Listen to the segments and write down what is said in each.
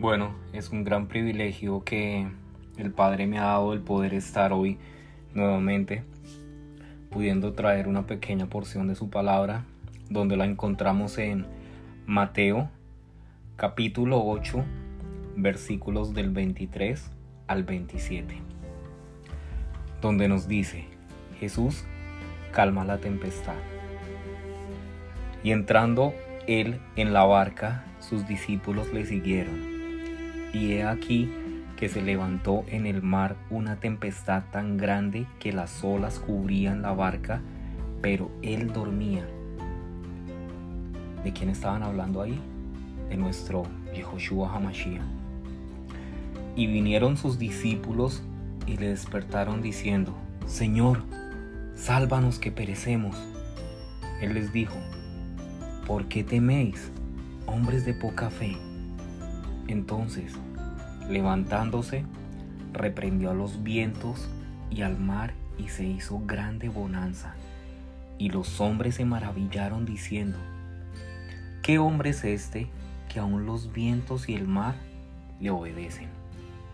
Bueno, es un gran privilegio que el Padre me ha dado el poder estar hoy nuevamente, pudiendo traer una pequeña porción de su palabra, donde la encontramos en Mateo capítulo 8, versículos del 23 al 27, donde nos dice, Jesús calma la tempestad. Y entrando él en la barca, sus discípulos le siguieron y he aquí que se levantó en el mar una tempestad tan grande que las olas cubrían la barca, pero él dormía. ¿De quién estaban hablando ahí? De nuestro Yehoshua Hamashiach. Y vinieron sus discípulos y le despertaron diciendo, Señor, sálvanos que perecemos. Él les dijo, ¿por qué teméis, hombres de poca fe? Entonces, levantándose, reprendió a los vientos y al mar y se hizo grande bonanza. Y los hombres se maravillaron diciendo, ¿qué hombre es este que aun los vientos y el mar le obedecen?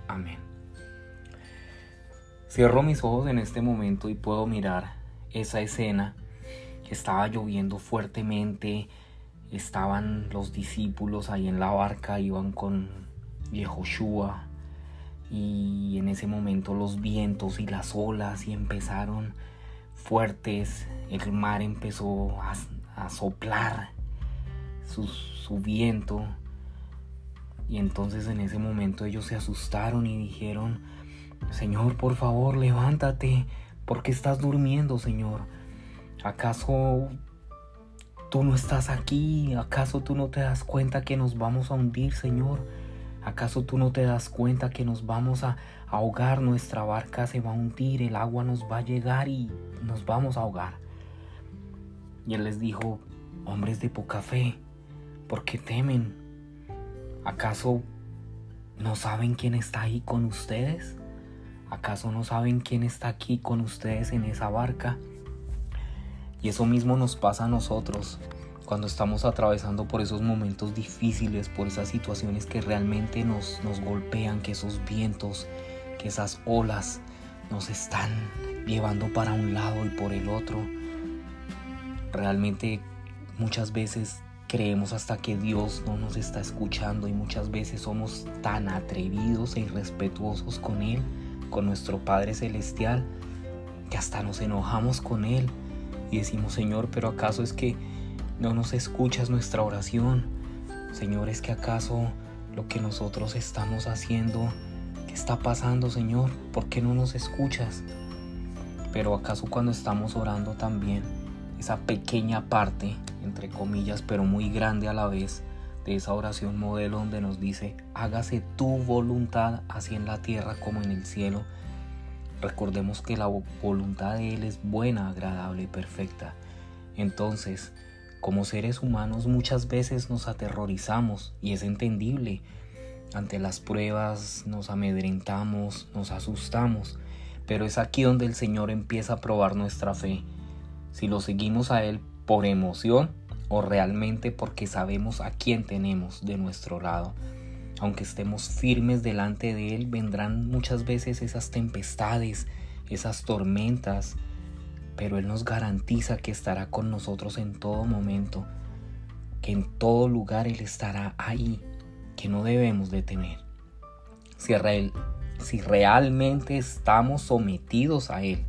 Amén. Cierro mis ojos en este momento y puedo mirar esa escena. Estaba lloviendo fuertemente, estaban los discípulos ahí en la barca, iban con Yehoshua y en ese momento los vientos y las olas y empezaron fuertes, el mar empezó a, soplar su, su viento y entonces en ese momento ellos se asustaron y dijeron, Señor, por favor, levántate, porque estás durmiendo, Señor. ¿Acaso tú no estás aquí? ¿Acaso tú no te das cuenta que nos vamos a hundir, Señor? ¿Acaso tú no te das cuenta que nos vamos a ahogar? Nuestra barca se va a hundir, el agua nos va a llegar y nos vamos a ahogar. Y él les dijo, hombres de poca fe, ¿por qué temen? ¿Acaso no saben quién está ahí con ustedes? ¿Acaso no saben quién está aquí con ustedes en esa barca? Y eso mismo nos pasa a nosotros cuando estamos atravesando por esos momentos difíciles, por esas situaciones que realmente nos, nos golpean, que esos vientos, que esas olas nos están llevando para un lado y por el otro. Realmente muchas veces creemos hasta que Dios no nos está escuchando y muchas veces somos tan atrevidos e irrespetuosos con Él, con nuestro Padre Celestial, que hasta nos enojamos con Él y decimos, Señor, pero ¿acaso es que no nos escuchas nuestra oración? Señor, ¿es que acaso lo que nosotros estamos haciendo, qué está pasando, Señor? ¿Por qué no nos escuchas? Pero ¿acaso cuando estamos orando también, esa pequeña parte, entre comillas, pero muy grande a la vez, de esa oración modelo donde nos dice, hágase tu voluntad así en la tierra como en el cielo, Recordemos que la voluntad de Él es buena, agradable y perfecta. Entonces, como seres humanos muchas veces nos aterrorizamos y es entendible. Ante las pruebas nos amedrentamos, nos asustamos, pero es aquí donde el Señor empieza a probar nuestra fe. Si lo seguimos a Él por emoción o realmente porque sabemos a quién tenemos de nuestro lado aunque estemos firmes delante de Él, vendrán muchas veces esas tempestades, esas tormentas, pero Él nos garantiza que estará con nosotros en todo momento, que en todo lugar Él estará ahí, que no debemos de temer. Si, si realmente estamos sometidos a Él,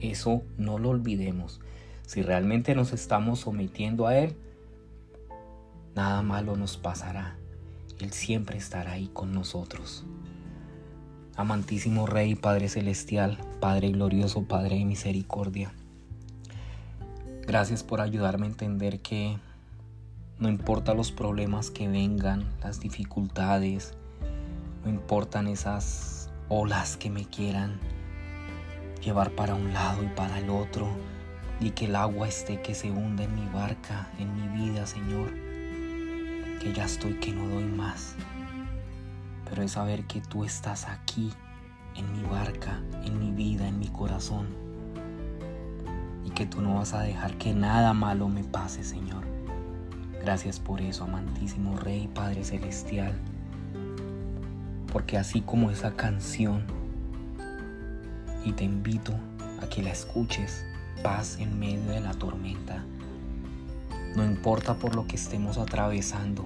eso no lo olvidemos. Si realmente nos estamos sometiendo a Él, nada malo nos pasará él siempre estará ahí con nosotros. Amantísimo Rey, Padre Celestial, Padre glorioso, Padre de misericordia. Gracias por ayudarme a entender que no importa los problemas que vengan, las dificultades, no importan esas olas que me quieran llevar para un lado y para el otro, y que el agua esté que se hunda en mi barca, en mi vida, Señor que ya estoy que no doy más. Pero es saber que tú estás aquí, en mi barca, en mi vida, en mi corazón. Y que tú no vas a dejar que nada malo me pase, Señor. Gracias por eso, amantísimo Rey, Padre Celestial. porque así como esa canción, y te invito a que la escuches, paz en medio de la tormenta. No importa por lo que estemos atravesando,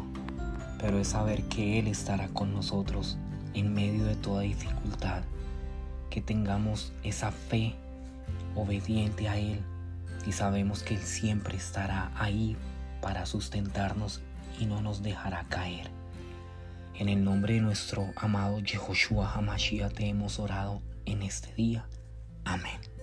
pero es saber que Él estará con nosotros en medio de toda dificultad. Que tengamos esa fe obediente a Él y sabemos que Él siempre estará ahí para sustentarnos y no nos dejará caer. En el nombre de nuestro amado Yehoshua Hamashiach te hemos orado en este día. Amén.